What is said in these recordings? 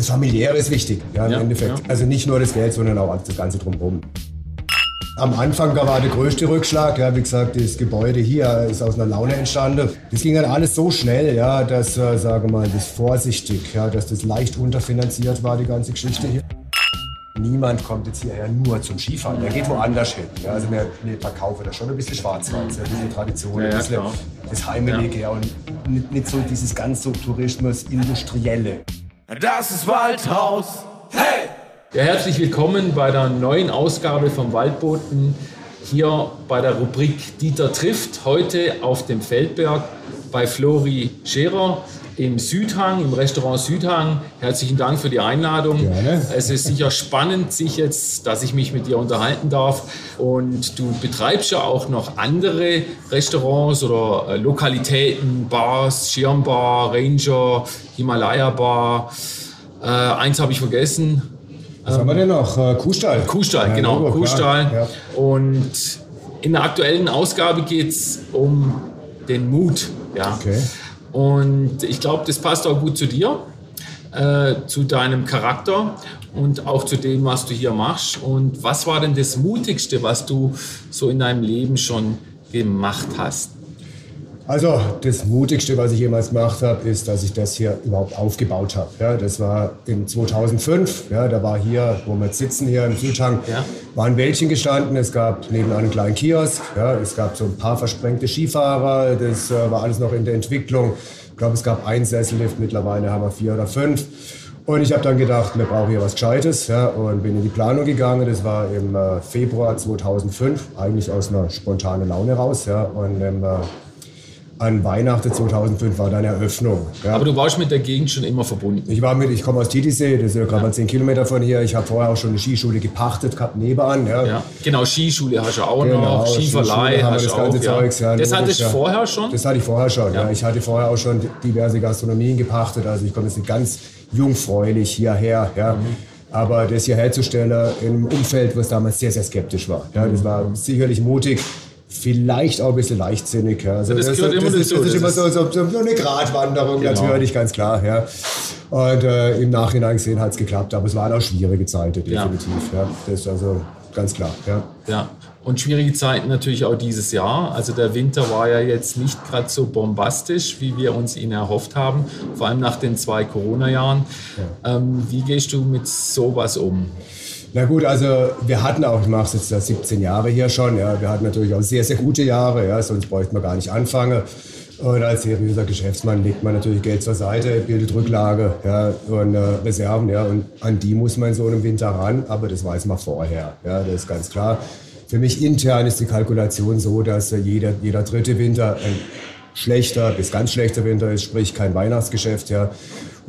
das Familiäre ist wichtig, ja, im Ja, Endeffekt. ja. Also nicht nur das Geld, sondern auch das Ganze drumherum. Am Anfang da war der größte Rückschlag. Ja, wie gesagt, das Gebäude hier ist aus einer Laune entstanden. Das ging dann alles so schnell, ja, dass, äh, sage mal, das vorsichtig, ja, dass das leicht unterfinanziert war, die ganze Geschichte hier. Niemand kommt jetzt hierher nur zum Skifahren. Der geht woanders hin. Ja, also wir, wir verkaufen da schon ein bisschen Schwarzwald, ein bisschen Tradition, ein bisschen das Heimelige ja. und nicht, nicht so dieses ganz so Tourismus-Industrielle. Das ist Waldhaus. Hey! Ja, herzlich willkommen bei der neuen Ausgabe vom Waldboten hier bei der Rubrik Dieter trifft. Heute auf dem Feldberg bei Flori Scherer im Südhang, im Restaurant Südhang. Herzlichen Dank für die Einladung. Gerne. Es ist sicher spannend, sich jetzt, dass ich mich mit dir unterhalten darf. Und du betreibst ja auch noch andere Restaurants oder äh, Lokalitäten, Bars, Schirmbar, Ranger, Himalaya Bar. Äh, eins habe ich vergessen. Was haben wir denn noch? Äh, Kuhstall. Kuhstall, genau, Logo, Kuhstall. Ja. Und in der aktuellen Ausgabe geht es um den Mut. Ja. Okay. Und ich glaube, das passt auch gut zu dir, äh, zu deinem Charakter und auch zu dem, was du hier machst. Und was war denn das Mutigste, was du so in deinem Leben schon gemacht hast? Also das Mutigste, was ich jemals gemacht habe, ist, dass ich das hier überhaupt aufgebaut habe. Ja, das war in 2005. Ja, da war hier, wo wir jetzt sitzen, hier im Südhang, Ja. War ein Wäldchen gestanden. Es gab nebenan einen kleinen Kiosk. Ja, es gab so ein paar versprengte Skifahrer. Das äh, war alles noch in der Entwicklung. Ich glaube, es gab einen Sessellift. Mittlerweile haben wir vier oder fünf. Und ich habe dann gedacht, wir brauchen hier was Gescheites ja, und bin in die Planung gegangen. Das war im äh, Februar 2005, eigentlich aus einer spontanen Laune raus. Ja, und ähm, äh, an Weihnachten 2005 war dann Eröffnung. Ja. Aber du warst mit der Gegend schon immer verbunden. ich war mit, ich komme aus Titisee, das ist ja gerade mal 10 Kilometer von hier. Ich habe vorher auch schon eine Skischule gepachtet, gehabt nebenan. Ja. Ja, genau, Skischule hast du auch Genau, noch, Skiverleih hast du das auch. Zeugs, ja, das du ja. vorher schon? Das hatte ich vorher schon. Ja. Ich hatte vorher auch schon diverse Gastronomien gepachtet. Also ich komme jetzt ganz jungfräulich hierher. Ja. Mhm. Aber das hier herzustellen in einem Umfeld, was damals sehr, sehr skeptisch war. Ja, das war sicherlich mutig. Vielleicht auch ein bisschen leichtsinnig. Ja. Also das gehört immer das, ist, das ist immer Das so, so, so eine Gratwanderung, Genau. natürlich, ganz klar. Ja. Und äh, im Nachhinein gesehen hat es geklappt, aber es waren auch schwierige Zeiten, Ja. definitiv. Ja. Das ist also ganz klar. Ja. Ja, und schwierige Zeiten natürlich auch dieses Jahr. Also der Winter war ja jetzt nicht gerade so bombastisch, wie wir uns ihn erhofft haben, vor allem nach den zwei Corona-Jahren. Ähm, wie gehst du mit sowas um? Na gut, also wir hatten auch, ich mache es jetzt seit 17 Jahre hier schon, ja, wir hatten natürlich auch sehr, sehr gute Jahre, ja, sonst bräuchte man gar nicht anfangen. Und als seriöser Geschäftsmann legt man natürlich Geld zur Seite, bildet Rücklage ja, und äh, Reserven, ja, und an die muss man so einem Winter ran, aber das weiß man vorher, ja, das ist ganz klar. Für mich intern ist die Kalkulation so, dass äh, jeder, jeder dritte Winter ein schlechter bis ganz schlechter Winter ist, sprich kein Weihnachtsgeschäft, ja.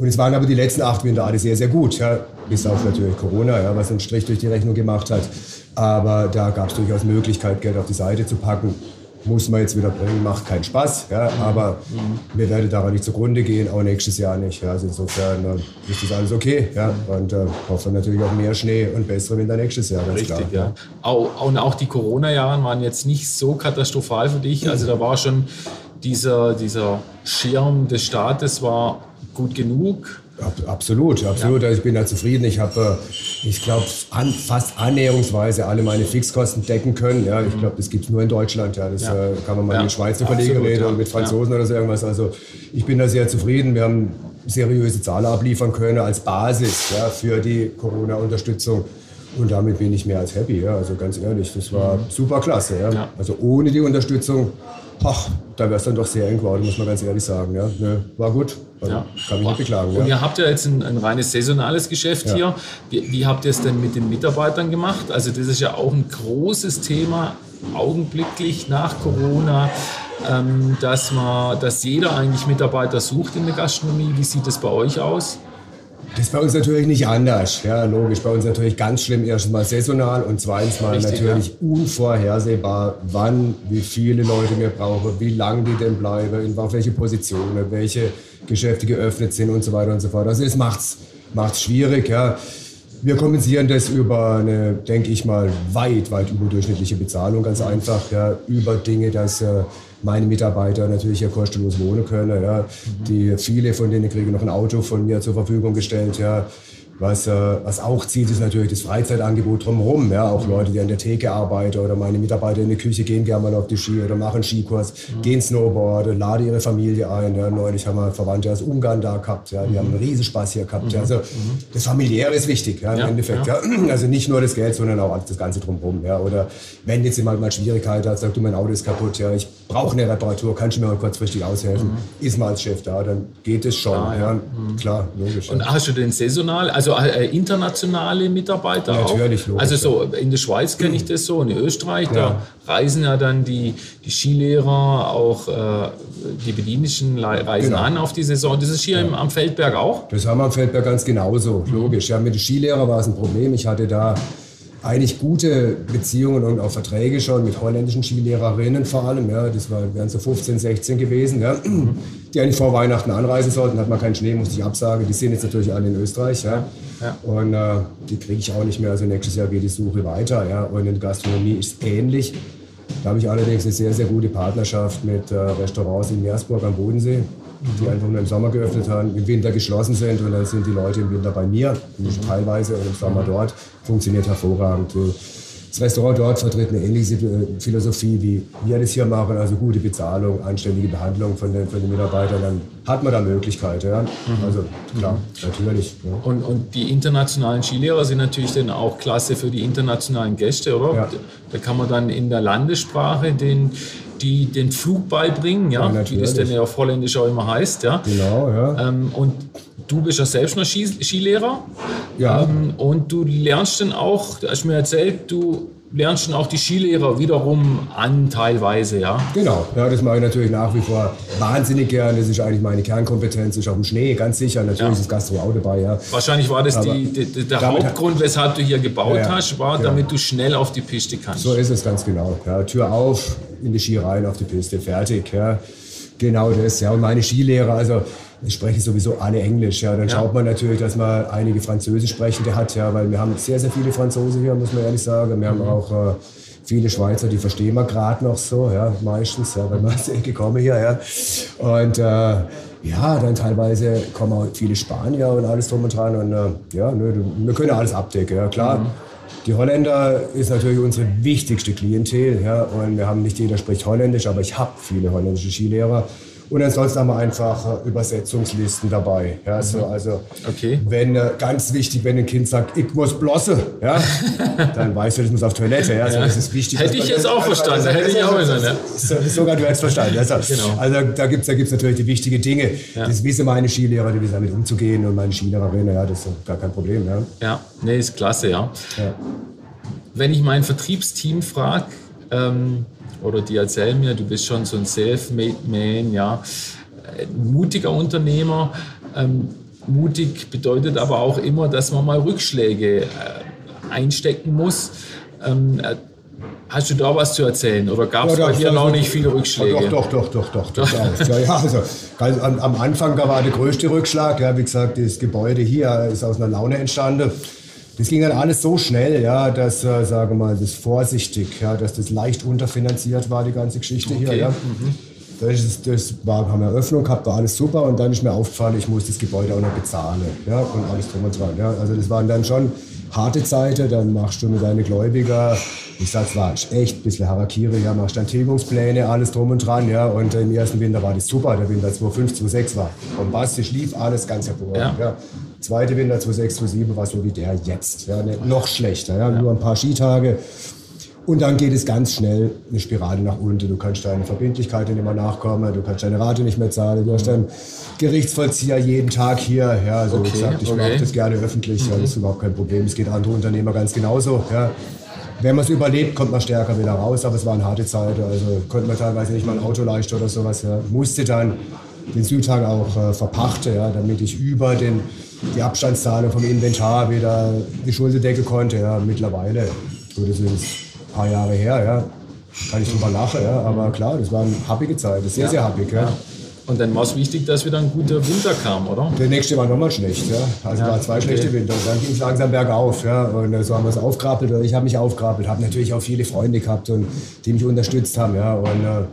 Und es waren aber die letzten acht Winter alle sehr, sehr gut, ja. Bis auf natürlich Corona, ja, was einen Strich durch die Rechnung gemacht hat. Aber da gab es durchaus Möglichkeit, Geld auf die Seite zu packen. Muss man jetzt wieder bringen, macht keinen Spaß, ja. Aber wir werden daran nicht zugrunde gehen, auch nächstes Jahr nicht. Ja. Also insofern äh, ist das alles okay, ja. Und äh, hoffen natürlich auf mehr Schnee und bessere Winter nächstes Jahr, ganz Richtig, klar. ja. Auch, und auch die Corona-Jahre waren jetzt nicht so katastrophal für dich. Also da war schon dieser, dieser Schirm des Staates war gut genug. Ab, absolut, absolut. Also ich bin da zufrieden. Ich habe, äh, ich glaube, an, fast annäherungsweise alle meine Fixkosten decken können. Ja, ich glaube, das gibt es nur in Deutschland. Ja, das Ja. äh, kann man mal Ja, mit Schweizer Kollegen reden ja. und mit Franzosen oder so irgendwas. Also ich bin da sehr zufrieden. Wir haben seriöse Zahlen abliefern können als Basis ja, für die Corona-Unterstützung. Und damit bin ich mehr als happy. Ja. Also ganz ehrlich, das war super klasse. Ja. Ja. Also ohne die Unterstützung, ach, da wäre es dann doch sehr eng geworden, muss man ganz ehrlich sagen. Ja. Nö, war gut. Also, Ja. Kann mich nicht beklagen. Und Ja. ihr habt ja jetzt ein, ein reines saisonales Geschäft Ja. hier. Wie, wie habt ihr es denn mit den Mitarbeitern gemacht? Also das ist ja auch ein großes Thema augenblicklich nach Corona, ähm, dass, man, dass jeder eigentlich Mitarbeiter sucht in der Gastronomie. Wie sieht das bei euch aus? Das ist bei uns natürlich nicht anders. Ja, logisch. Bei uns natürlich ganz schlimm. Erstens mal saisonal und zweitens mal Richtig, natürlich unvorhersehbar, wann, wie viele Leute wir brauchen, wie lange die denn bleiben, auf welche Positionen, welche Geschäfte geöffnet sind und so weiter und so fort. Also das macht's, macht's schwierig. Ja. Wir kompensieren das über eine, denke ich mal, weit, weit überdurchschnittliche Bezahlung, ganz einfach, ja, über Dinge, dass äh, meine Mitarbeiter natürlich hier kostenlos wohnen können. Ja. Die, viele von denen kriegen noch ein Auto von mir zur Verfügung gestellt. Ja. Was, äh, was auch zieht, ist natürlich das Freizeitangebot drumherum. Ja? Auch Leute, die an der Theke arbeiten oder meine Mitarbeiter in der Küche gehen gerne mal auf die Ski oder machen Skikurs, mhm. gehen Snowboard, laden ihre Familie ein. Ja? Neulich haben wir Verwandte aus Ungarn da gehabt. Ja? Die mhm. haben einen Riesenspaß hier gehabt. Mhm. Ja? Also mhm. das Familiäre ist wichtig ja, im ja, Endeffekt. Ja. Also nicht nur das Geld, sondern auch das Ganze drumherum. Ja? Oder wenn jetzt jemand mal Schwierigkeiten hat, sagt du, mein Auto ist kaputt, ja, ich brauche eine Reparatur, kannst du mir mal kurzfristig aushelfen? Mhm. Ist mal als Chef da, dann geht es schon. Ah, ja. Mhm. Klar, logisch. Und hast du den saisonal, also also äh, internationale Mitarbeiter Natürlich, auch. Also so in der Schweiz kenne ich das so, in Österreich, da reisen ja dann die, die Skilehrer, auch äh, die Bedienischen reisen genau. an auf die Saison. Das ist hier im, am Feldberg auch? Das haben wir am Feldberg ganz genauso, logisch. Ja, mit den Skilehrern war es ein Problem. Ich hatte da eigentlich gute Beziehungen und auch Verträge schon mit holländischen Skilehrerinnen vor allem. Ja, das war, wären so 15, 16 gewesen, ja, die eigentlich vor Weihnachten anreisen sollten. Hat man keinen Schnee, musste ich absagen. Die sind jetzt natürlich alle in Österreich. Ja. ja. Und äh, die kriege ich auch nicht mehr. Also nächstes Jahr geht die Suche weiter. Ja. Und in der Gastronomie ist es ähnlich. Da habe ich allerdings eine sehr, sehr gute Partnerschaft mit äh, Restaurants in Meersburg am Bodensee die einfach nur im Sommer geöffnet haben, im Winter geschlossen sind und dann sind die Leute im Winter bei mir, nicht teilweise und im Sommer dort. Funktioniert hervorragend. Das Restaurant dort vertritt eine ähnliche Philosophie, wie wir das hier machen, also gute Bezahlung, anständige Behandlung von den, von den Mitarbeitern. Dann hat man da Möglichkeiten. Ja? Mhm. Also klar, mhm. natürlich. Ja. Und, und die internationalen Skilehrer sind natürlich dann auch klasse für die internationalen Gäste, oder? Ja. Da kann man dann in der Landessprache den die den Flug beibringen, ja, ja wie das denn ja auf Holländisch auch immer heißt, ja. Genau, ja. Ähm, und du bist ja selbst noch Skilehrer. Ja. Ähm, und du lernst dann auch, du hast mir erzählt, du lernst dann auch die Skilehrer wiederum an, teilweise, ja? Genau, ja, das mache ich natürlich nach wie vor wahnsinnig gern. Das ist eigentlich meine Kernkompetenz, ist auf dem Schnee, ganz sicher. Natürlich ja. ist das Gastro auch dabei, ja. Wahrscheinlich war das die, die, der Hauptgrund, weshalb du hier gebaut ja, hast, war, ja. damit du schnell auf die Piste kannst. So ist es ganz genau. Ja, Tür auf, in die Ski rein, auf die Piste, fertig. Ja. Genau das, ja. Und meine Skilehrer, also ich spreche sowieso alle Englisch. Ja. Dann ja. schaut man natürlich, dass man einige Französisch sprechende hat, ja, weil wir haben sehr, sehr viele Franzosen hier, muss man ehrlich sagen. Wir haben mhm. auch äh, viele Schweizer, die verstehen wir gerade noch so, ja, meistens, ja, weil wir aus der Ecke hier. Ja. Und äh, ja, dann teilweise kommen auch viele Spanier und alles drum und dran. Und äh, ja, nö, wir können alles abdecken, ja klar. Mhm. Die Holländer ist natürlich unsere wichtigste Klientel. Ja, und wir haben nicht jeder spricht Holländisch, aber ich habe viele holländische Skilehrer. Und ansonsten haben wir einfach Übersetzungslisten dabei. Ja, so, mhm. also okay. wenn äh, ganz wichtig, wenn ein Kind sagt, ich muss blosse, ja, dann weißt du, das muss auf Toilette. Ja, ja. das ist wichtig. Hätte ich jetzt auch verstanden. Hätte ich auch. Ja. Sogar du hättest verstanden. Also, genau. also da gibt es da gibt's natürlich die wichtigen Dinge. Das wissen meine Skilehrer, die wissen damit umzugehen und meine Skilehrerinnen, ja, das ist gar kein Problem. Ja, ja. nee, ist klasse, ja. ja. Wenn ich mein Vertriebsteam frage, ähm, oder die erzählen mir, du bist schon so ein Self-Made Man, ja, ein mutiger Unternehmer. Ähm, mutig bedeutet aber auch immer, dass man mal Rückschläge äh, einstecken muss. Ähm, äh, Hast du da was zu erzählen oder gab es ja, bei dir noch nicht viele Rückschläge? Doch, doch, doch, doch, doch. ja, ja, also, am, am, Anfang war der größte Rückschlag. Ja, wie gesagt, das Gebäude hier ist aus einer Laune entstanden. Das ging dann alles so schnell, ja, dass, äh, sage mal, das vorsichtig, ja, dass das leicht unterfinanziert war, die ganze Geschichte okay. hier. Ja. Mhm. Das, das war, haben Eröffnung gehabt, war alles super und dann ist mir aufgefallen, ich muss das Gebäude auch noch bezahlen. Ja, und alles drum und dran. Ja. Also das waren dann schon harte Zeiten, dann machst du mit deinen Gläubiger, ich sag's war echt ein bisschen Harakiri, ja, machst dann Tilgungspläne, alles drum und dran, ja, und im ersten Winter war das super, der Winter 2005, 2006 war bombastisch, lief alles ganz hervorragend, ja. ja. Zweite Winter 2006, 2007 war so wie der jetzt, ja, noch schlechter, ja, nur ein paar Skitage. Und dann geht es ganz schnell eine Spirale nach unten. Du kannst deine Verbindlichkeiten nicht mehr nachkommen, du kannst deine Rate nicht mehr zahlen, du hast dann Gerichtsvollzieher jeden Tag hier. Ja, also okay, ich, ich okay. mache das gerne öffentlich, mhm. ja, das ist überhaupt kein Problem. Es geht andere Unternehmer ganz genauso. Ja. Wenn man es überlebt, kommt man stärker wieder raus, aber es waren harte Zeiten. Also konnte man teilweise nicht mal ein Auto leisten oder sowas. Ja. Musste dann den Südtag auch äh, verpachten, ja, damit ich über den, die Abstandszahlung vom Inventar wieder die Schulde decken konnte. Ja. Mittlerweile, so das ist ein paar Jahre her, ja, kann ich drüber lachen, ja, aber klar, das war eine happige Zeit, sehr, ja. sehr happig. Ja. Und dann war es wichtig, dass wieder ein guter Winter kam, oder? Der nächste war nochmal schlecht. Ja. Also ja, war zwei okay. schlechte Winter. Dann ging es langsam bergauf. Ja. Und so haben wir es aufgerapelt. Oder ich habe mich aufgerapelt. Habe natürlich auch viele Freunde gehabt, und, die mich unterstützt haben. Ja. Und äh,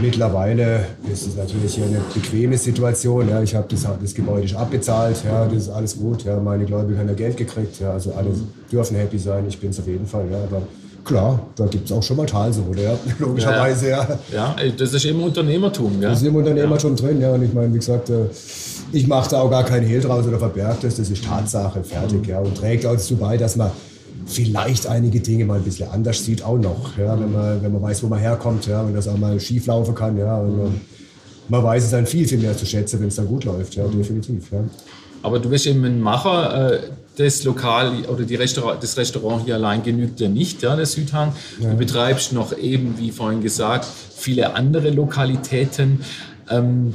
Mittlerweile ist es natürlich hier eine bequeme Situation. Ja. Ich habe das, das Gebäude schon abbezahlt, ja, das ist alles gut. Ja. Meine Gläubiger haben ja Geld gekriegt, ja. also alle dürfen happy sein. Ich bin es auf jeden Fall. Ja. Aber klar, da gibt es auch schon mal Talsohle, ja. logischerweise. Ja. ja. das ist im Unternehmertum. Ja. Das ist im Unternehmertum drin, ja. Und ich meine, wie gesagt, äh, ich mache da auch gar keinen Hehl draus oder verberge das. Das ist Tatsache, fertig. Ja. Und trägt auch dazu bei, dass man vielleicht einige Dinge mal ein bisschen anders sieht, auch noch. Ja, wenn, man, wenn man weiß, wo man herkommt ja, und das auch mal schief laufen kann. Ja, und, man, man weiß es dann viel, viel mehr zu schätzen, wenn es dann gut läuft. Ja, definitiv. Ja. Aber du bist eben ein Macher. Äh, das Lokal oder die Restaurant, das Restaurant hier allein genügt ja nicht, ja, der Südhang. Ja. Du betreibst noch eben, wie vorhin gesagt, viele andere Lokalitäten. Ähm,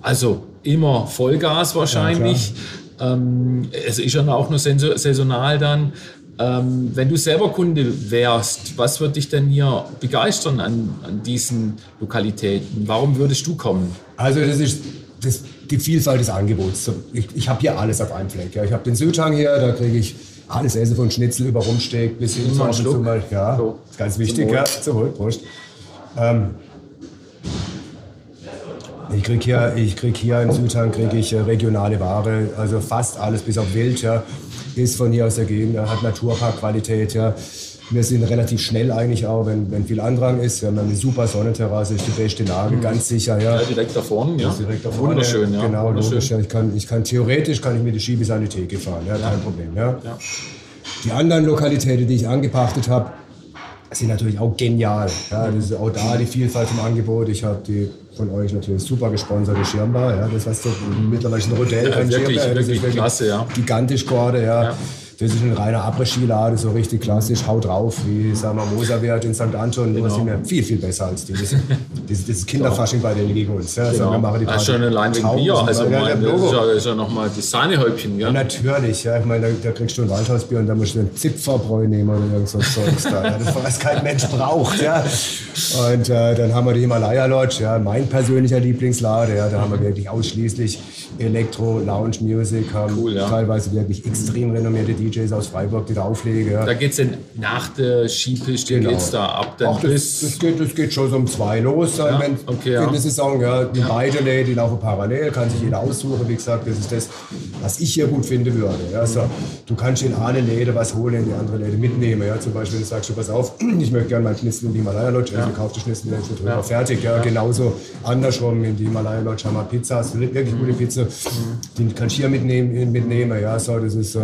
also immer Vollgas wahrscheinlich. Ja, ähm, es ist ja auch nur saisonal dann. Ähm, wenn du selber Kunde wärst, was würde dich denn hier begeistern an, an diesen Lokalitäten? Warum würdest du kommen? Also das ist das, die Vielfalt des Angebots. Ich, ich habe hier alles auf einem Fleck. Ja. Ich habe den Südhang hier, da kriege ich alles Essen von Schnitzel über Rumsteak bis hin zu Schluck. Mal, ja, so. ist ganz wichtig, ja, zum Wohl, Prost. Ähm, ich kriege hier, krieg hier im Südhang krieg ich äh, regionale Ware, also fast alles bis auf Wild. Ja ist von hier aus der Gegend, hat Naturparkqualität. Ja. Wir sind relativ schnell eigentlich auch, wenn, wenn viel Andrang ist. Wir haben eine super Sonnenterrasse, ist die beste Lage, mhm. ganz sicher. Ja. ja, direkt da vorne. Ja. Direkt da vorne. Wunderschön, ja. Genau, Wunderschön. logisch. Ja. Ich, kann, ich kann theoretisch kann ich mit der Ski bis an die Theke fahren, ja, kein Problem. Ja. ja. Die anderen Lokalitäten, die ich angepachtet habe, sind natürlich auch genial. Ja, das ist auch da die Vielfalt im Angebot. Ich habe die von euch natürlich super gesponserte Schirmbar. Ja, das so mittlerweile ein Hotel, ja, wirklich, Schirmbar. Wirklich, wirklich klasse, ja. Gigantisch gerade, ja. ja. Das ist ein reiner Après-Ski-Laden, so richtig klassisch, haut drauf, wie sagen wir, Moserwert in St. Anton. Genau. sind wir viel, viel besser als die. Das, das, das Kinderfasching bei den gegen uns. Ja. Genau. wir machen die Party schon allein wegen Bier. Also ja, mein, das ist ja, ist ja nochmal das Sahnehäubchen. Ja? natürlich, ja. Ich meine, da, da, kriegst du ein Waldhausbier und da musst du einen Zipferbräu nehmen oder irgend so Zeugs da. Ja. Das, was kein Mensch braucht. Ja. Und äh, dann haben wir die Himalaya Lodge, ja, mein persönlicher Lieblingslade. Ja. Da haben wir wirklich ausschließlich Elektro, Lounge Music, haben cool, ja. teilweise wirklich extrem renommierte DJs aus Freiburg, die da auflegen. Ja. Da geht es dann nach der Skipiste, genau. geht's da ab? Dann Ach, das, das, geht, das geht schon so um zwei los. Ja, wenn, okay, ja. Die Saison, ja, die ja. beide Läden, die laufen parallel, kann sich jeder aussuchen. Wie gesagt, das ist das, was ich hier gut finden würde. Ja. Also, du kannst in eine Läde was holen, in die andere Läde mitnehmen. Ja. Zum Beispiel, du sagst du, pass auf, ich möchte gerne mal Schnitzel in die Himalaya Lodge, also ja. kauf die Schnitzel, drüber fertig. Ja. Genauso andersrum, in die Himalaya Lodge haben wir Pizza, hast du wirklich gute Pizza, mhm. die kannst du hier mitnehmen. mitnehmen ja. so, das ist... Äh,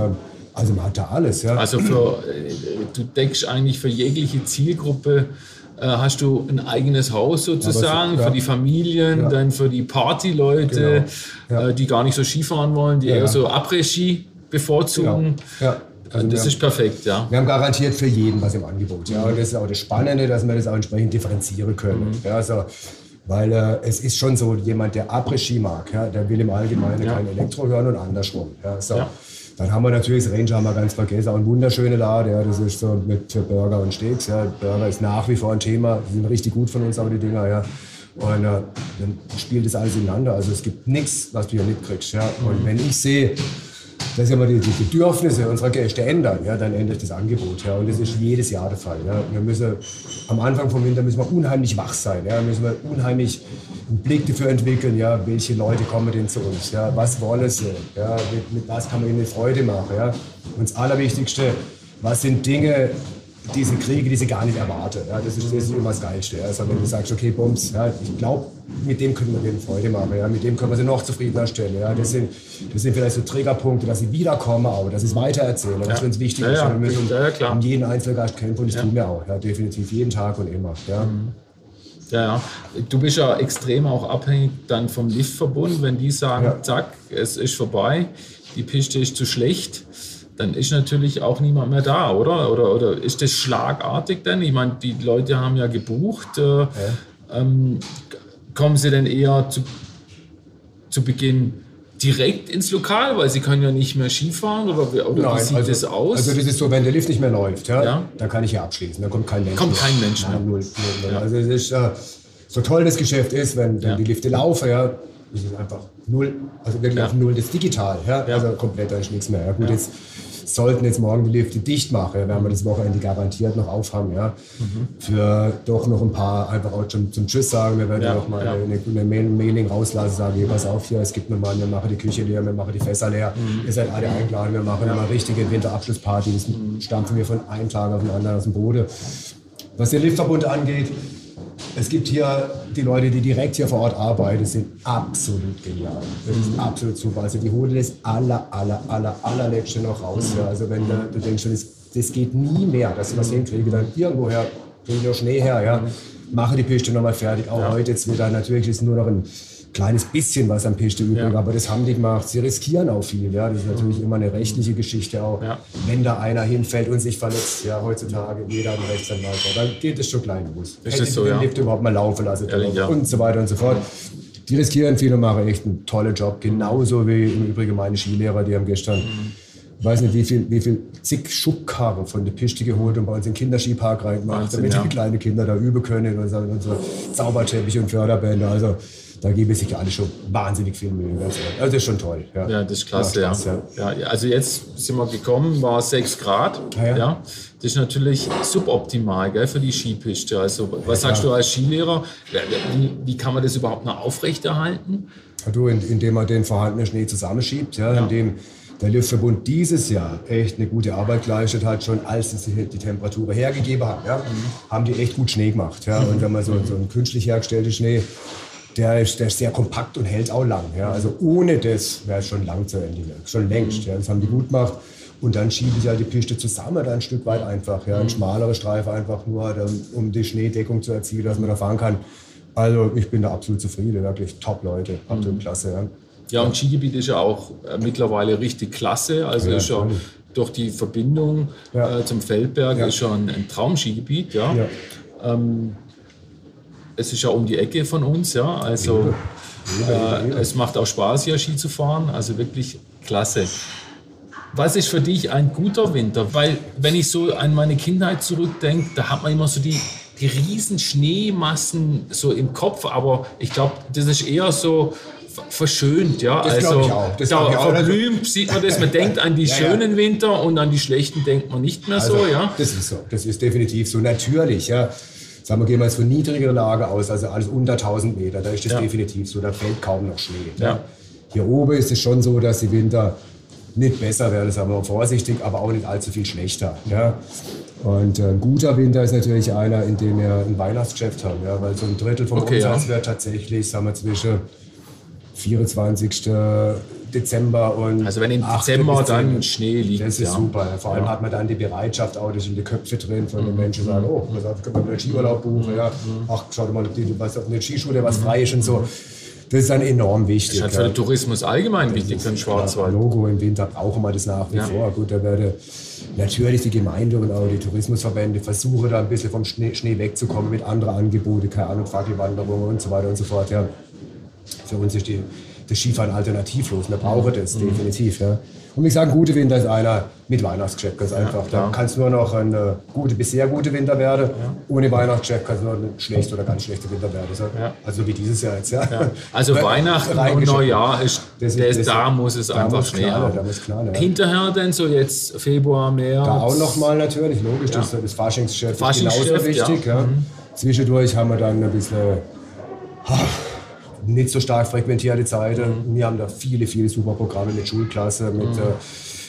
also man hat da alles, ja. Also für, äh, du deckst eigentlich für jegliche Zielgruppe äh, hast du ein eigenes Haus sozusagen ja, für die Familien, ja. dann für die Partyleute, genau. äh, die gar nicht so Skifahren wollen, die eher so Après-Ski bevorzugen. Ja. Also das haben, ist perfekt, ja. Wir haben garantiert für jeden was im Angebot. Ja. Und das ist auch das Spannende, dass wir das auch entsprechend differenzieren können. Mhm. Ja, also, weil äh, es ist schon so, jemand, der Après-Ski mag, ja, der will im Allgemeinen kein Elektro hören und andersrum. Ja, so. Dann haben wir natürlich das Ranger mal ganz vergessen, auch ein wunderschöner Laden, ja, das ist so mit Burger und Steaks, ja. Burger ist nach wie vor ein Thema, die sind richtig gut von uns, aber die Dinger, ja. Und äh, dann spielt das alles ineinander, also es gibt nichts, was du hier mitkriegst, ja. Und wenn ich sehe, dass sich die, die Bedürfnisse unserer Gäste ändern, ja, dann ändert das Angebot. Ja, und das ist jedes Jahr der Fall. Ja. Wir müssen, am Anfang vom Winter müssen wir unheimlich wach sein. Ja, müssen wir unheimlich einen Blick dafür entwickeln, ja, welche Leute kommen denn zu uns, ja, was wollen sie, ja, mit, mit was kann man ihnen Freude machen. Ja. Und das Allerwichtigste, was sind Dinge, diese Kriege, die sie gar nicht erwarten. Ja, das, ist, das ist immer das Geilste. Ja. Also wenn du sagst, okay, Bums, ja, ich glaube, mit dem können wir denen Freude machen. Ja. Mit dem können wir sie noch zufriedener stellen. Ja. Das, sind, das sind vielleicht so Triggerpunkte, dass sie wiederkommen, aber dass sie es weitererzählen. Das ist uns wichtig. Ja. Wir müssen ja, um jeden Einzelgast kämpfen und das tun wir auch. Ja, definitiv jeden Tag und immer. Ja. Mhm. Ja, ja. Du bist ja extrem auch abhängig dann vom Liftverbund, wenn die sagen, zack, es ist vorbei, die Piste ist zu schlecht dann ist natürlich auch niemand mehr da, oder? Oder, oder ist das schlagartig denn? Ich meine, die Leute haben ja gebucht. Äh, ja. Ähm, kommen sie denn eher zu, zu Beginn direkt ins Lokal, weil sie können ja nicht mehr Skifahren oder, oder Nein, wie sieht also, das aus? Also das ist so, wenn der Lift nicht mehr läuft, ja, ja. dann kann ich ja abschließen, dann kommt kein Mensch Kommt kein Mensch mehr. Null, null, null. Ja. Also es ist, äh, so toll das Geschäft ist, wenn, wenn die Lifte laufen, ja, Das ist einfach null, also wirklich Ja. auf null, das ist digital, ja? Ja. also komplett, da ist nichts mehr. Ja, gut, jetzt sollten jetzt morgen die Lifte dicht machen, ja, werden wir das Wochenende garantiert noch aufhaben, ja. Für doch noch ein paar einfach auch schon zum Tschüss sagen, wir werden Ja, ja, noch mal ja. eine, eine Mail- Mailing rauslassen, sagen, hier, pass auf hier, es gibt nochmal, wir machen die Küche leer, wir machen die Fässer leer, ihr seid alle eingeladen, wir machen nochmal richtige Winterabschlussparty, das stampfen wir von einem Tag auf den anderen aus dem Boden. Was den Liftverbund angeht, es gibt hier die Leute, die direkt hier vor Ort arbeiten, sind absolut genial. Das ist absolut super. Also die holen das aller, aller, aller, allerletzte noch raus. Ja. Also wenn du, du denkst, schon, das, das geht nie mehr, dass ich was hinkriege, dann irgendwoher bring ich Schnee her, ja. mache die Piste nochmal fertig. Auch heute jetzt wieder, natürlich ist nur noch ein kleines bisschen was am Piste übrig, Ja. aber das haben die gemacht. Sie riskieren auch viel, ja. Das ist natürlich immer eine rechtliche Geschichte auch. Ja. Wenn da einer hinfällt und sich verletzt, ja, heutzutage jeder hat einen Rechtsanwalt, dann geht es schon klein los. Ist Hätte so, den ja? Lift überhaupt mal laufen lassen Ehrlich, ja. und so weiter und so fort. Die riskieren viel und machen echt einen tollen Job. Genauso wie im Übrigen meine Skilehrer, die haben gestern, ich weiß nicht wie viel, wie viel zig Schubkarren von der Piste geholt und bei uns in den Kinderskipark reingemacht, Wahnsinn, damit ja. die kleinen Kinder da üben können und so, und so Zauberteppich und Förderbänder. Also da geben sich alle schon wahnsinnig viel Mühe. Also das ist schon toll. Ja, Ja, das ist klasse, ja. klasse, ja. ja. Also jetzt sind wir gekommen, war 6 Grad. Ah, ja. Das ist natürlich suboptimal gell, für die Skipiste. Also was sagst du als Skilehrer? Wie, wie kann man das überhaupt noch aufrechterhalten? Du, in- indem man den vorhandenen Schnee zusammenschiebt, ja, Ja. indem der Liftverbund dieses Jahr echt eine gute Arbeit geleistet hat, schon als sie die Temperatur hergegeben haben, ja, haben die echt gut Schnee gemacht. Ja. Und wenn man so, so einen künstlich hergestellten Schnee, der ist, der ist sehr kompakt und hält auch lang. Ja. Also ohne das wäre es schon lang zu Ende, schon längst. Ja. Das haben die gut gemacht. Und dann schiebe ich halt die Piste zusammen, dann ein Stück weit einfach. Ja. Ein schmalere Streifen einfach nur, dann, um die Schneedeckung zu erzielen, dass man da fahren kann. Also ich bin da absolut zufrieden, wirklich top Leute, absolut klasse. Ja. Ja, und Skigebiet ist ja auch äh, mittlerweile richtig klasse. Also Ja, ist ja durch die Verbindung Ja. äh, zum Feldberg Ja. ist schon ein Traumskigebiet. Ja. Ja. Es ist ja um die Ecke von uns, ja. Also äh, es macht auch Spaß, hier Ski zu fahren. Also wirklich klasse. Was ist für dich ein guter Winter? Weil, wenn ich so an meine Kindheit zurückdenke, da hat man immer so die, die riesen Schneemassen so im Kopf, aber ich glaube, das ist eher so ver- verschönt, ja. Das glaub ich auch. Das da ich auch. verblümt sieht man das, man denkt an die Ja, ja. schönen Winter und an die schlechten denkt man nicht mehr so, ja. Also, Das ist so. Das ist definitiv so. Natürlich, ja. Sagen wir, gehen wir jetzt von niedrigerer Lage aus, also alles unter 1000 Meter, da ist das Ja. definitiv so. Da fällt kaum noch Schnee. Ja. Hier oben ist es schon so, dass die Winter nicht besser werden, sagen wir mal vorsichtig, aber auch nicht allzu viel schlechter. Ja. Und äh, ein guter Winter ist natürlich einer, in dem wir ein Weihnachtsgeschäft haben, ja, weil so ein Drittel vom Okay, ja. Umsatz wird tatsächlich, sagen wir, zwischen 24. Dezember und Also wenn im 8. Dezember bis 10. dann Schnee liegt, Das ist ja. super. Vor allem hat man dann die Bereitschaft auch, das in die Köpfe drin von den Menschen, sagen, oh, pass auf, können wir einen Skiurlaub buchen, ja. Ach, schau mal, ob die, was auf eine Skischule, was frei ist und so. Das ist dann enorm wichtig. Das ist halt für ja. den Tourismus allgemein wichtig für den Schwarzwald. Logo im Winter brauchen wir das nach wie Ja. vor. Gut, da werde natürlich die Gemeinde und auch die Tourismusverbände versuchen, da ein bisschen vom Schnee, Schnee wegzukommen mit anderen Angeboten, keine Ahnung, Fackelwanderungen und so weiter und so fort. Ja. Für uns ist die, das Skifahren alternativlos. Wir brauchen das Mhm. definitiv. Ja. Und wie gesagt, gute Winter ist einer mit Weihnachtsgeschäft, ganz einfach. Da klar. kann es nur noch ein äh, gute bis sehr gute Winter werden. Ohne Weihnachtsgeschäft kann es nur ein schlecht oder ganz schlechter Winter werden. So, Ja. Also wie dieses Jahr jetzt. Ja. Also Weihnachten und. Neujahr, ist, Das ist, das- da muss es da einfach muss Schnee knallen, haben. da muss knallen, ja. Hinterher denn so jetzt Februar, März? Da auch nochmal natürlich, logisch, das, das Faschingsgeschäft ist genauso wichtig. Ja. Mhm. Zwischendurch haben wir dann ein bisschen ha, nicht so stark frequentierte Zeiten. Mhm. Wir haben da viele, viele super Programme mit Schulklasse, mit, äh,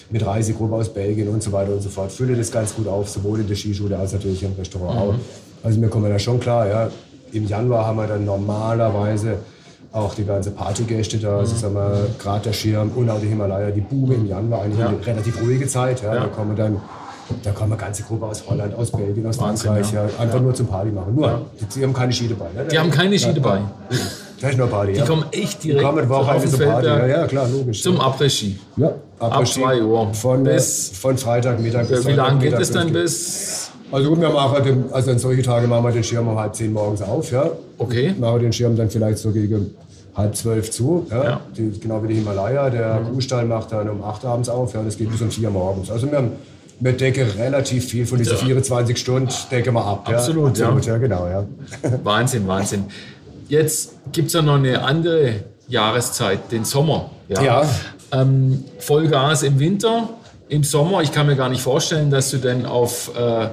mit Reisegruppe aus Belgien und so weiter und so fort. Fülle das ganz gut auf, sowohl in der Skischule als natürlich im Restaurant auch. Also wir kommen da schon klar. Ja. Im Januar haben wir dann normalerweise auch die ganze Partygäste da, also sagen wir, gerade der Schirm und auch die Himalaya, die Bube im Januar, eigentlich Ja. eine relativ ruhige Zeit. Ja. Ja. Da kommen dann da kommen eine ganze Gruppe aus Holland, aus Belgien, aus Wahnsinn, Frankreich, ja. ja. einfach nur zum Party machen. Nur, die, die haben keine Ski dabei. Ne? Die haben keine Ski dabei. Da ist nur Party. Die ja. kommen echt Die direkt kommen auf Wochenende den zum Party. Ja, ja, klar, logisch. zum Après-Ski. ja, Ab 2 Uhr. Von, Bis- von Freitagmittag bis Wie lange geht es dann bis? Also gut, wir machen den, also an solche Tage machen wir den Schirm um halb zehn morgens auf, ja. Okay. Machen den Schirm dann vielleicht so gegen halb zwölf zu, ja. Ja. Die, genau wie die Himalaya. Der Kuhstall macht dann um acht abends auf, ja. Das geht bis um vier morgens. Also wir haben wir decken relativ viel von diesen 24 Stunden decken wir ab. Absolut, ja. ja. Absolut, ja, genau, ja. Wahnsinn, Wahnsinn. Jetzt gibt es ja noch eine andere Jahreszeit, den Sommer. Ja. Ähm, Vollgas im Winter, im Sommer. Ich kann mir gar nicht vorstellen, dass du denn auf, äh,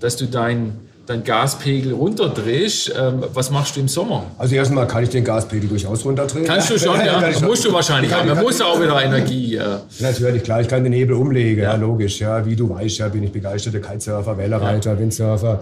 dass du dein dein Gaspegel runterdrehst, ähm, was machst du im Sommer? Also erstmal kann ich den Gaspegel durchaus runterdrehen. Kannst du schon, ja. ja. Musst du wahrscheinlich, kann, aber man muss auch wieder Energie. Äh. Natürlich, klar, ich kann den Hebel umlegen, ja. ja. logisch. Ja, wie du weißt, ja, bin ich begeisterter Kitesurfer, Wellereiter, ja. Windsurfer.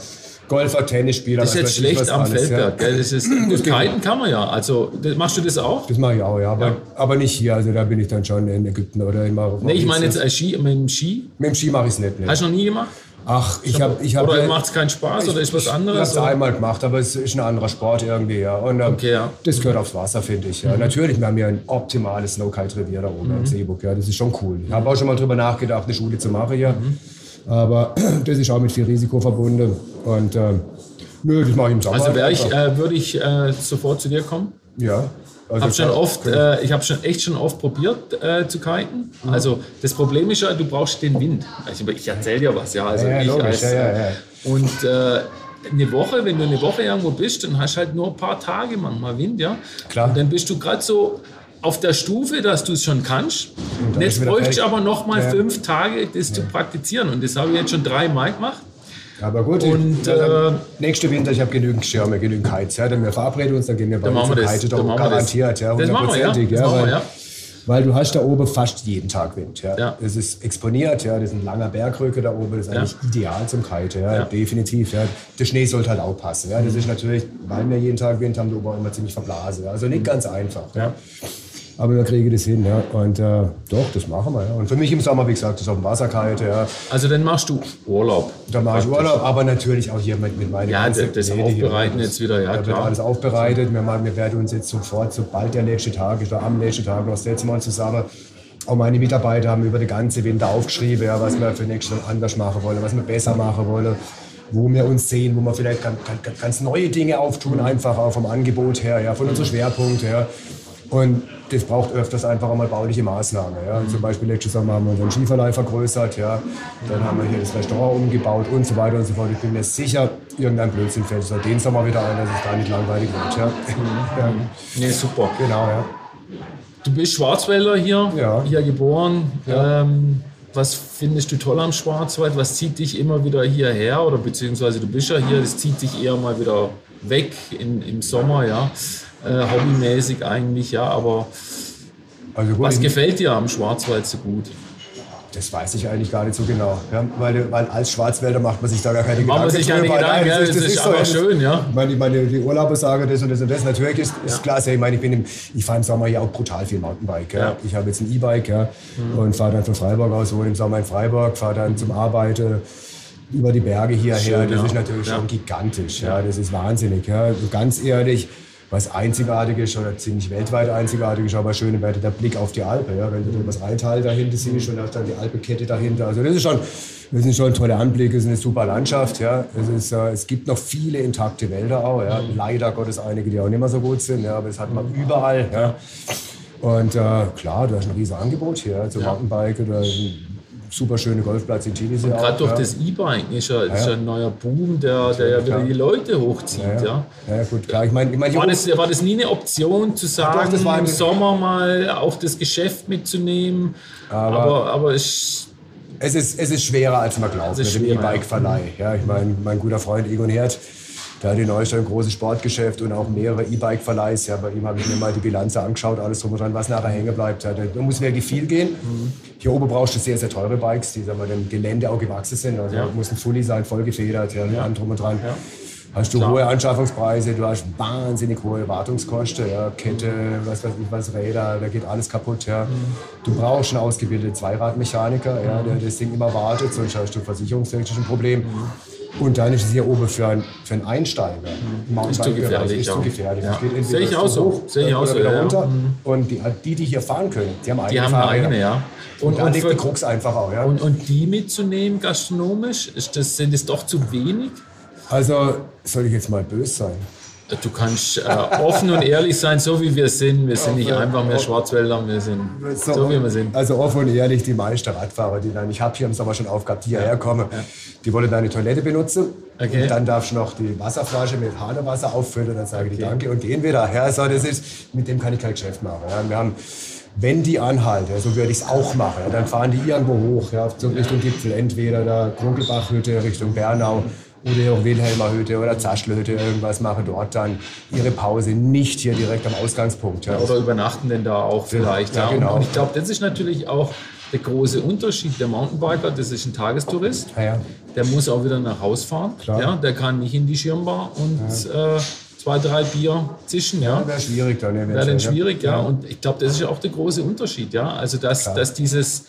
Golfer, Tennisspieler. Das ist jetzt schlecht am alles, Feldberg. Ja. Das ist, das Kiten kann man ja. Also das, machst du das auch? Das mache ich auch, ja. Aber, ja. aber nicht hier. Also da bin ich dann schon in Ägypten oder in Marokko. Nee, ich meine jetzt äh, Ski, mit dem Ski. Mit dem Ski mache ich es nicht. Nee. Hast du noch nie gemacht? Ach, ich habe. Ich hab, oder macht es keinen Spaß ich, oder ist was anderes? Ich habe es einmal gemacht, aber es ist ein anderer Sport irgendwie. Ja. Und ähm, okay, ja. das gehört aufs Wasser, finde ich. Ja. Mhm. Natürlich, wir haben ja ein optimales Snow-Kite-Revier da oben mhm. am Seeburg. Ja. Das ist schon cool. Ich habe auch schon mal drüber nachgedacht, eine Schule zu machen hier. Mhm. Aber das ist auch mit viel Risiko verbunden. Und ähm, nö, das mache ich im Sommer. Also ich, äh, würde ich äh, sofort zu dir kommen? Ja. Also hab schon oft, äh, ich habe schon echt schon oft probiert äh, zu kiten. Mhm. Also das Problem ist ja, du brauchst den Wind. Also ich erzähle dir was, ja. Also ja, ich logisch, als, ja, ja, ja. Und äh, eine Woche, wenn du eine Woche irgendwo bist, dann hast du halt nur ein paar Tage manchmal Wind, ja. Klar. Und dann bist du gerade so auf der Stufe, dass du es schon kannst. Und jetzt bräuchte ich aber noch mal ja. fünf Tage, das ja. zu praktizieren. Und das habe ich jetzt schon dreimal gemacht. Aber gut, und, äh, nächste Winter, ich habe genügend Schirme, genügend Kites. Ja, dann wir verabreden uns, dann gehen wir bei uns Kite doch garantiert, ja, hundertprozentig. Ja, ja, weil, weil du hast da oben fast jeden Tag Wind. Ja. ja. Es ist exponiert, ja, das ist ein langer Bergrücke da oben, das ist eigentlich ja. ideal zum Kite, ja, ja, definitiv. Ja. Der Schnee sollte halt auch passen. Ja. Das ist natürlich, weil wir jeden Tag Wind haben, da oben immer ziemlich verblasen. Also nicht ganz einfach. Ja. Aber wir kriegen das hin, ja. Und äh, doch, das machen wir, ja. Und für mich im Sommer, wie gesagt, das ist auf dem Wasserkite, ja. Also dann machst du Urlaub. Dann mache ich Urlaub, aber natürlich auch hier mit, mit meinen Ja, das, das Aufbereiten jetzt wieder, ja, da klar. wird alles aufbereitet. Wir, wir werden uns jetzt sofort, sobald der nächste Tag ist, oder am nächsten Tag noch setzen wir uns zusammen. Auch meine Mitarbeiter haben über den ganzen Winter aufgeschrieben, ja, was wir für nächstes Jahr anders machen wollen, was wir besser machen wollen wo wir uns sehen, wo wir vielleicht ganz, ganz, ganz neue Dinge auftun, einfach auch vom Angebot her, ja, von unserem Schwerpunkt her. Und das braucht öfters einfach einmal bauliche Maßnahmen. Ja. Mhm. Zum Beispiel letztes Sommer haben wir unseren Skiverleih vergrößert, ja. dann haben wir hier das Restaurant umgebaut und so weiter und so fort. Ich bin mir sicher, irgendein Blödsinn fällt so den Sommer wieder ein, dass es da nicht langweilig wird. Ja. Mhm. Nee, super. Genau, ja. Du bist Schwarzwälder hier, ja. hier geboren. Ja. Ähm, was findest du toll am Schwarzwald? Was zieht dich immer wieder hierher? Oder beziehungsweise du bist ja hier, das zieht dich eher mal wieder weg in, im Sommer, ja äh, hobbymäßig eigentlich, ja, aber also gut, was gefällt dir am Schwarzwald so gut? Das weiß ich eigentlich gar nicht so genau. Ja, weil, weil, als Schwarzwälder macht man sich da gar keine Gedanken. Macht man sich keine Gedanken, ja, das, das, ist, ist einfach so, schön, ja. Ich meine, meine, die Urlauber sagen das und das und das. Natürlich ist, ist ja. klar, ich meine, ich, bin ich fahre im Sommer hier auch brutal viel Mountainbike. Ja. Ich habe jetzt ein E-Bike mhm. und fahre dann von Freiburg aus, wohne im Sommer in Freiburg, fahre dann zum Arbeiten über die Berge hierher. Schön, das ist natürlich schon gigantisch. Ja. Das ist wahnsinnig. Ganz ehrlich, was einzigartig ist oder ziemlich weltweit einzigartig ist, aber schöne Werte der Blick auf die Alpe. Ja? Wenn du das Rheintal dahinter siehst und dann die Alpenkette dahinter. Also das ist schon, das sind schon tolle Anblicke, es ist eine super Landschaft. Ja? Es, ist, äh, es gibt noch viele intakte Wälder auch. Ja? Leider Gottes einige, die auch nicht mehr so gut sind, ja? aber das hat man überall. Ja? Und äh, klar, du hast ein riesiges Angebot hier, zum ja. Mountainbike oder super schöne Golfplatz in Chile. Gerade durch ja. das E-Bike ist, ja, ist ja ein neuer Boom, der, der ja wieder die Leute hochzieht. Ja, ja. gut, klar. Ich mein, ich mein, war, das, war das nie eine Option zu sagen, doch, im Sommer mal auch das Geschäft mitzunehmen? Aber, aber, aber es es ist, es ist schwerer, als man glaubt, mit dem E-Bike-Verleih. Ja, ich meine, mein guter Freund Egon Herd, der hat in Neustadt ein großes Sportgeschäft und auch mehrere E-Bike-Verleihs. Ja, bei ihm habe ich mir mal die Bilanz angeschaut, alles drum und dran, was nachher hängen bleibt. Ja, da muss wirklich viel gehen. Mhm. Hier oben brauchst du sehr, sehr teure Bikes, die sagen wir, dem Gelände auch gewachsen sind. Also ja. muss ein Fully sein, voll gefedert, ja, ja. drum und dran. Ja. Hast du Klar. hohe Anschaffungspreise, du hast wahnsinnig hohe Wartungskosten, ja, Kette, was weiß ich was, Räder, da geht alles kaputt. Ja. Mhm. Du brauchst einen ausgebildeten Zweiradmechaniker, ja, der das Ding immer wartet, sonst hast du versicherungstechnisch ein Problem. Mhm. Und dann ist es hier oben für, ein, für einen Einsteiger. Mhm. Ist zu gefährlich. Ist zu gefährlich. Ja. Sehe ich auch so. Sehe ich auch so. Ja. Runter. Mhm. Und die, die, die hier fahren können, die haben eigene Die haben eine eigene, ja. Und, und, da liegt die Krux einfach auch. Ja. Und, und die mitzunehmen gastronomisch, ist das, sind es doch zu wenig? Also, soll ich jetzt mal böse sein? Du kannst äh, offen und ehrlich sein, so wie wir sind. Wir sind nicht einfach mehr Schwarzwälder, wir sind so, so, wie wir sind. Also offen und ehrlich, die meisten Radfahrer, die dann, ich habe hier im Sommer schon aufgehabt, die hierher kommen, ja. die wollen deine Toilette benutzen. Okay. Und dann darfst du noch die Wasserflasche mit Hanewasser auffüllen und dann sage okay. die Danke und gehen wieder. Ja, so, das ist, mit dem kann ich kein Geschäft machen. Ja. Wir haben wenn die anhalten, so würde ich es auch machen, dann fahren die irgendwo hoch, ja, so Richtung Gipfel, entweder da Krunkelbachhütte Richtung Bernau oder auch Wilhelmer Hütte oder Zaschle Hütte irgendwas machen dort dann ihre Pause nicht hier direkt am Ausgangspunkt. Ja. Oder übernachten denn da auch vielleicht. Ja, ja. Genau. Und ich glaube, das ist natürlich auch der große Unterschied. Der Mountainbiker, das ist ein Tagestourist. Ja. Der muss auch wieder nach Hause fahren. Klar. Ja, der kann nicht in die Schirmbar und äh, zwei, drei Bier zischen. Ja, ja wäre schwierig dann. Wäre dann schwierig, ja. Und ich glaube, das ist ja auch der große Unterschied. Ja, also dass, dass dieses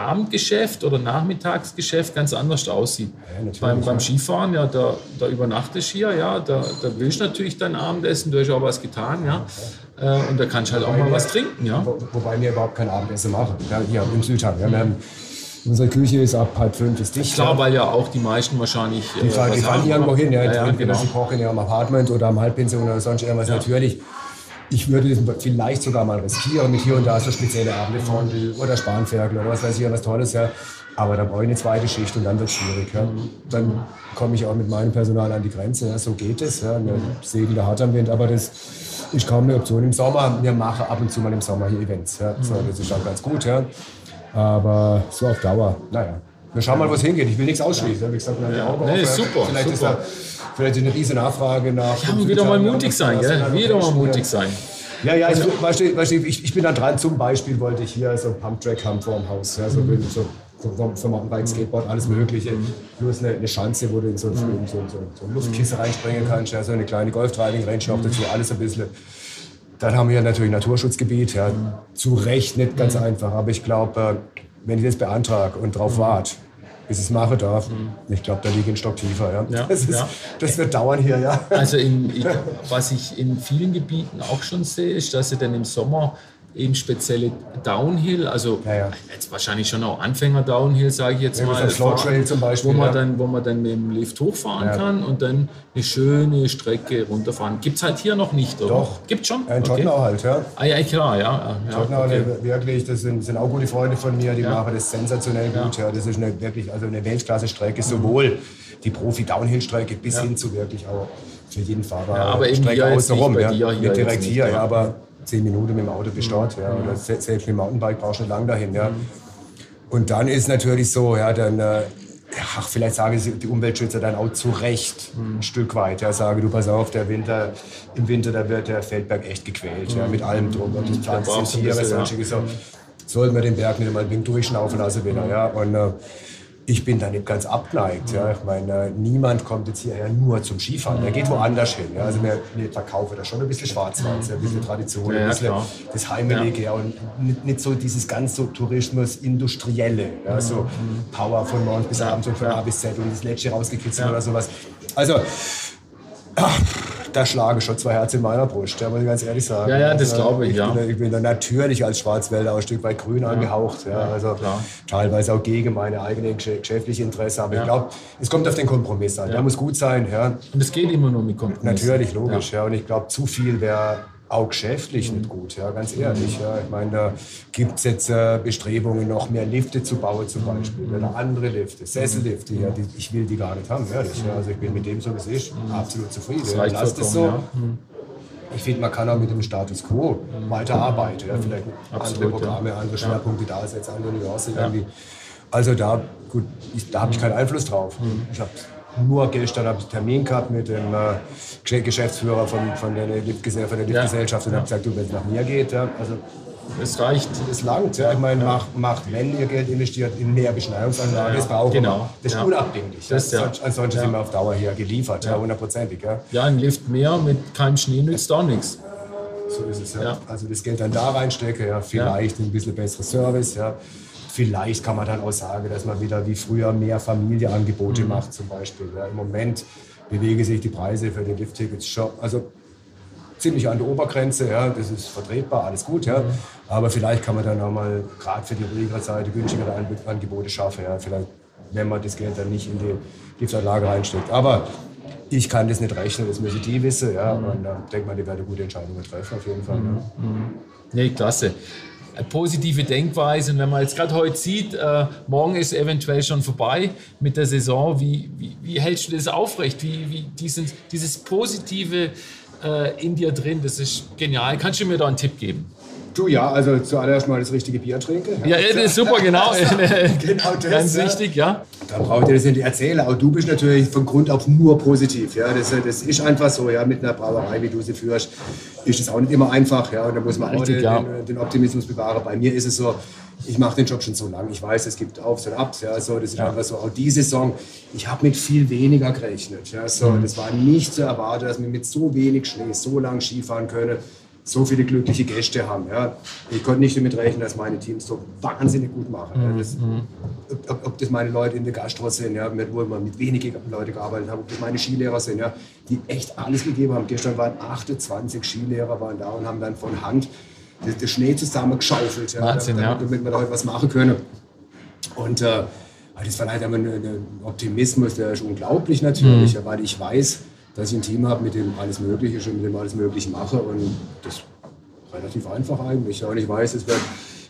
Abendgeschäft oder Nachmittagsgeschäft ganz anders aussieht. Ja, beim, beim, Skifahren, ja, da, da übernachtest du hier, ja, da, da willst du natürlich dein Abendessen, du hast auch was getan, ja. Äh, und da kannst du halt auch mal was trinken, ja. Wo, wobei wir überhaupt kein Abendessen machen, ja, hier im Südhang. Ja, wir haben Unsere Küche ist ab halb fünf ist dicht. Klar, weil ja auch die meisten wahrscheinlich. Die fahren, die fahren irgendwo hin, ja. ja, ja entweder genau. sie kochen in ihrem Apartment oder am Halbpension oder sonst irgendwas. Ja. Natürlich ich würde das vielleicht sogar mal riskieren mit hier und da so spezielle Abende Fondue oder Spanferkel oder was weiß ich, was Tolles. Ja. Aber da brauche ich eine zweite Schicht und dann wird es schwierig. Ja. Dann komme ich auch mit meinem Personal an die Grenze. Ja. So geht es. Ja. Wir segeln da hart am Wind, aber das ist kaum eine Option im Sommer. Wir machen ab und zu mal im Sommer hier Events. Ja. So, das ist auch ganz gut. Ja. Aber so auf Dauer, naja. Wir schauen mal, wo es hingeht. Ich will nichts ausschließen. Wie gesagt, ja. Augen nee, super, vielleicht super. ist da vielleicht eine riesige Nachfrage nach. Ja, wieder mal mutig sein, gell? Wieder mal mutig sein. Ja, ja, also, ich, weißt du, ich, ich bin da dran. Zum Beispiel wollte ich hier so ein Pumptrack haben vor dem Haus. Ja, so, mhm. so für Mountainbike, Skateboard, alles Mögliche. Mhm. Plus eine, eine Schanze, wo du in so, mhm. so, so, so ein Luftkissen reinspringen kannst. Ja, so eine kleine Golf-Driving-Range noch mhm. dazu, alles ein bisschen. Dann haben wir natürlich Naturschutzgebiet. Ja, mhm. zu Recht nicht ganz mhm. einfach. Aber ich glaube, wenn ich das beantrage und drauf warte, bis ich es machen darf. Mhm. Ich glaube, da liege ich einen Stock tiefer. Ja. ja, das, ist, ja. das, wird dauern hier, ja. Also in, ich, was ich in vielen Gebieten auch schon sehe, ist, dass sie dann im Sommer eben spezielle Downhill, also ja, ja. jetzt wahrscheinlich schon auch Anfänger Downhill, sage ich jetzt ja, mal, Flow Trail zum Beispiel, wo man dann, wo man dann mit dem Lift hochfahren kann und dann eine schöne Strecke runterfahren. Gibt es halt hier noch nicht, oder? Doch. Gibt schon? Ja, in Tottenau okay. halt, ja. Ah ja, klar, ja. ja Tottenau, okay. wirklich, das sind, sind auch gute Freunde von mir, die machen das sensationell gut. Ja. Das ist eine, wirklich also eine Weltklasse-Strecke, sowohl die Profi-Downhill-Strecke bis hin zu wirklich auch für jeden Fahrer ja, aber eben Strecke außenrum. Ja. Hier direkt hier, ja, aber zehn Minuten mit dem Auto bis dort. Ja. Oder selbst mit dem Mountainbike brauchst du nicht lang dahin. Ja. Und dann ist natürlich so, ja, dann, äh, ach, vielleicht sagen die Umweltschützer dann auch zu Recht ein Stück weit. Ja, sage du, pass auf, der Winter, im Winter da wird der Feldberg echt gequält, ja, mit allem drum. Und das Pflanzen sind Tiere, sonstiges. Ja. Sollten wir den Berg nicht mal ein wenig durchschnaufen lassen wieder. Ja. Und, äh, ich bin da nicht ganz abgeneigt. Ja. Ich meine, niemand kommt jetzt hierher nur zum Skifahren. Der geht woanders hin. Ja. Also wir, wir verkaufen da schon ein bisschen Schwarzwald, ein bisschen Tradition, ein bisschen das Heimelige ja. und nicht, nicht, so dieses ganz so Tourismus-Industrielle. Ja. So Power von morgens bis abends und von A bis Z und das Letzte rausgekitzelt oder sowas. Also, ach, da schlagen schon zwei Herzen in meiner Brust, ja, muss ich ganz ehrlich sagen. Ja, ja, das also, glaube ich, ich ja. Bin, ich bin da natürlich als Schwarzwälder ein Stück weit grün ja. angehaucht. Ja, also Klar. teilweise auch gegen meine eigenen geschäftlichen Interessen. Aber ich glaube, es kommt auf den Kompromiss an. Der muss gut sein. Ja. Und es geht immer nur mit Kompromiss. Natürlich, logisch. Ja. Und ich glaube, zu viel wäre auch geschäftlich nicht gut, ja, ganz ehrlich. Ja. Ich meine, da gibt es jetzt äh, Bestrebungen, noch mehr Lifte zu bauen zum Beispiel. Oder andere Lifte, Sessellifte, ja, die, ich will die gar nicht haben, ehrlich. Ja. Also ich bin mit dem so, wie es ist, absolut zufrieden. Das Lasst es so. Ja. Ich finde, man kann auch mit dem Status quo weiterarbeiten. Ja. Vielleicht Absolut, andere Programme, andere Schwerpunkte da setzen, andere Nuancen irgendwie. Also da, gut, ich, da habe ich keinen Einfluss drauf. Ich habe nur gestern habe ich einen Termin gehabt mit dem äh, Geschäftsführer von, von der Liftgesellschaft, ja. und habe gesagt, du, wenn es nach mir geht, ja, also es reicht. Es langt. Ja. Ich meine, macht, macht, wenn ihr Geld investiert in mehr Beschneiungsanlagen, das brauchen genau. wir. Das ist ja. unabdinglich. Das, ja. Ansonsten sind wir auf Dauer hier geliefert, ja, hundertprozentig. Ja. ja, ein Lift mehr mit keinem Schnee nützt auch nichts. So ist es, ja. Also das Geld dann da reinstecke, ja, vielleicht ein bisschen besseres Service, ja. Vielleicht kann man dann auch sagen, dass man wieder wie früher mehr Familieangebote mhm. macht zum Beispiel. Ja, Im Moment bewegen sich die Preise für die Lift-Tickets schon, also ziemlich an der Obergrenze, ja, das ist vertretbar, alles gut, ja. Mhm. Aber vielleicht kann man dann auch mal gerade für die ruhigere Seite günstigere Angebote schaffen, ja. Vielleicht, wenn man das Geld dann nicht in die Liftanlage reinsteckt. Aber ich kann das nicht rechnen, das müssen die wissen. Ja. Mhm. Und dann denkt man, die werden gute Entscheidungen treffen, auf jeden Fall. Mhm. Ja. Nee, klasse. Positive Denkweise. Und wenn man jetzt gerade heute sieht, äh, morgen ist eventuell schon vorbei mit der Saison, wie, wie, wie hältst du das aufrecht? Wie, wie diesen, dieses Positive äh, in dir drin, das ist genial. Kannst du mir da einen Tipp geben? Du ja, also zuallererst mal das richtige Bier trinken. Ja, ja das ist super, genau. genau das. Ganz ja. wichtig, ja. Dann braucht ihr das nicht erzählen. Auch du bist natürlich von Grund auf nur positiv. Ja. Das, das ist einfach so, ja, mit einer Brauerei, wie du sie führst, ist das auch nicht immer einfach. Ja. Und da muss man richtig, auch den, ja. den, Optimismus bewahren. Bei mir ist es so, ich mache den Job schon so lange. Ich weiß, es gibt Aufs und Abs. Ja, so, das ist ja. einfach so. Auch die Saison, ich habe mit viel weniger gerechnet. Ja, so, mhm. Das war nicht zu erwarten, dass wir mit so wenig Schnee so lange Skifahren können so viele glückliche Gäste haben. Ja. Ich konnte nicht damit rechnen, dass meine Teams so wahnsinnig gut machen. Ja. Das, mhm. ob, ob, das meine Leute in der Gastro sind, ja, mit, wo wir mit wenigen Leuten gearbeitet haben, ob das meine Skilehrer sind, ja, die echt alles gegeben haben. Gestern waren 28 Skilehrer waren da und haben dann von Hand den Schnee zusammengeschaufelt, ja, Wahnsinn, damit, ja. damit wir da heute was machen können. Und äh, das war halt ein Optimismus, der ist unglaublich natürlich, mhm. weil ich weiß, dass ich ein Team habe, mit dem alles Mögliche schon mit dem alles Mögliche mache. Und das ist relativ einfach eigentlich. und ich weiß, es wird,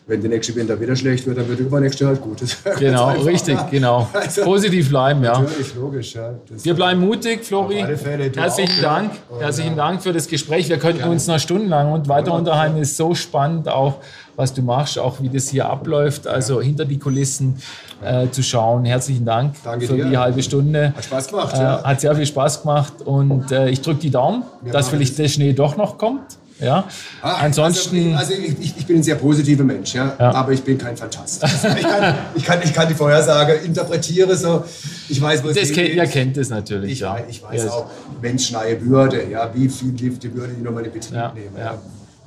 wenn der nächste Winter wieder schlecht wird, dann wird der übernächste halt gut. Genau, richtig, genau. Also, Positiv bleiben, ja. Natürlich, logisch. Ja. Wir bleiben mutig, Flori. Fälle, Herzlichen auch, Dank. Ja. Herzlichen Dank für das Gespräch. Wir könnten uns noch stundenlang und weiter unterhalten. Es ist so spannend, auch was du machst, auch wie das hier abläuft. Also hinter die Kulissen äh, zu schauen. Herzlichen Dank Danke für dir. die halbe Stunde. Hat Spaß gemacht. Äh, ja. Hat sehr viel Spaß gemacht und äh, ich drücke die Daumen, Wir dass vielleicht der Schnee doch noch kommt. Ja. Ah, Ansonsten. Also, also ich, ich, bin ein sehr positiver Mensch, ja, ja. aber ich bin kein Fantast. ich, kann, ich, kann, ich kann die Vorhersage interpretiere so. Ich weiß, was das kennt, Ihr kennt es natürlich. Ich, ja. weiß, ich weiß ja. auch, wenn es schneien würde, ja, wie viel Lifte würde ich nochmal in Betrieb nehmen.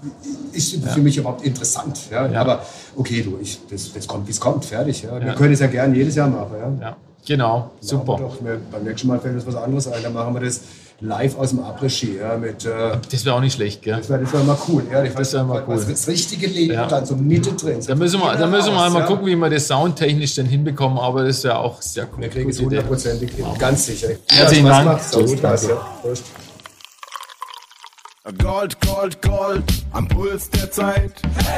Ja ist für mich überhaupt interessant. Ja? ja. Aber okay, du, ich, das, das kommt, wie es kommt, fertig. Ja? Wir können es ja gerne jedes Jahr machen. Ja? Genau, super. Doch, wir, beim nächsten Mal fällt uns was anderes ein. Dann machen wir das live aus dem Après-Ski. Ja, mit, äh, das wäre auch nicht schlecht, gell? Das wäre wär mal cool. Ja, das wäre mal cool. Das richtige Leben ja. dann so mittendrin. Da müssen wir, da müssen wir mal ja. gucken, wie wir das soundtechnisch dann hinbekommen. Aber das wäre auch sehr cool. Wir kriegen es hundertprozentig hin. Ganz sicher. Herzlichen Dank. Gut, Prost. Gold, Gold, Gold am Puls der Zeit.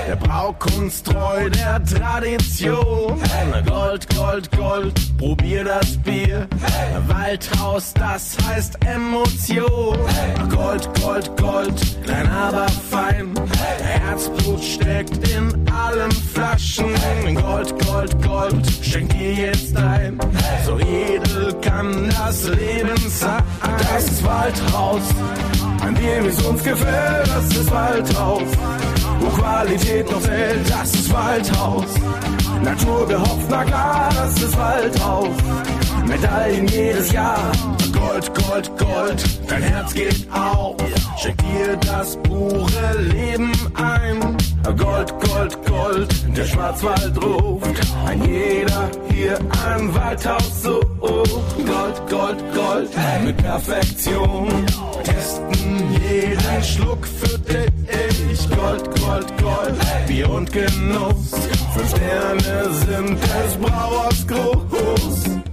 Der Braukunst treu der Tradition. Gold, Gold, Gold, probier das Bier. Waldhaus, das heißt Emotion. Gold, Gold, Gold, klein aber fein. Herzblut steckt in allen Flaschen. Gold, Gold, Gold, schenk dir jetzt ein. So edel kann das Leben sein. Das Waldhaus an dem es uns gefällt, das ist Waldhaus. Wo Qualität noch zählt, das ist Waldhaus. Natur gehofft, na klar, das ist Waldhaus. Medaillen jedes Jahr. Gold, Gold, Gold, dein Herz geht auf. Schenk dir das pure Leben ein. Gold, Gold, Gold, der Schwarzwald ruft. Ein jeder hier ein Waldhaus so. Gold, Gold, Gold, mit Perfektion. Testen jeden Schluck für dich. Gold, Gold, Gold, Bier und Genuss. Fünf Sterne sind des Brauers groß.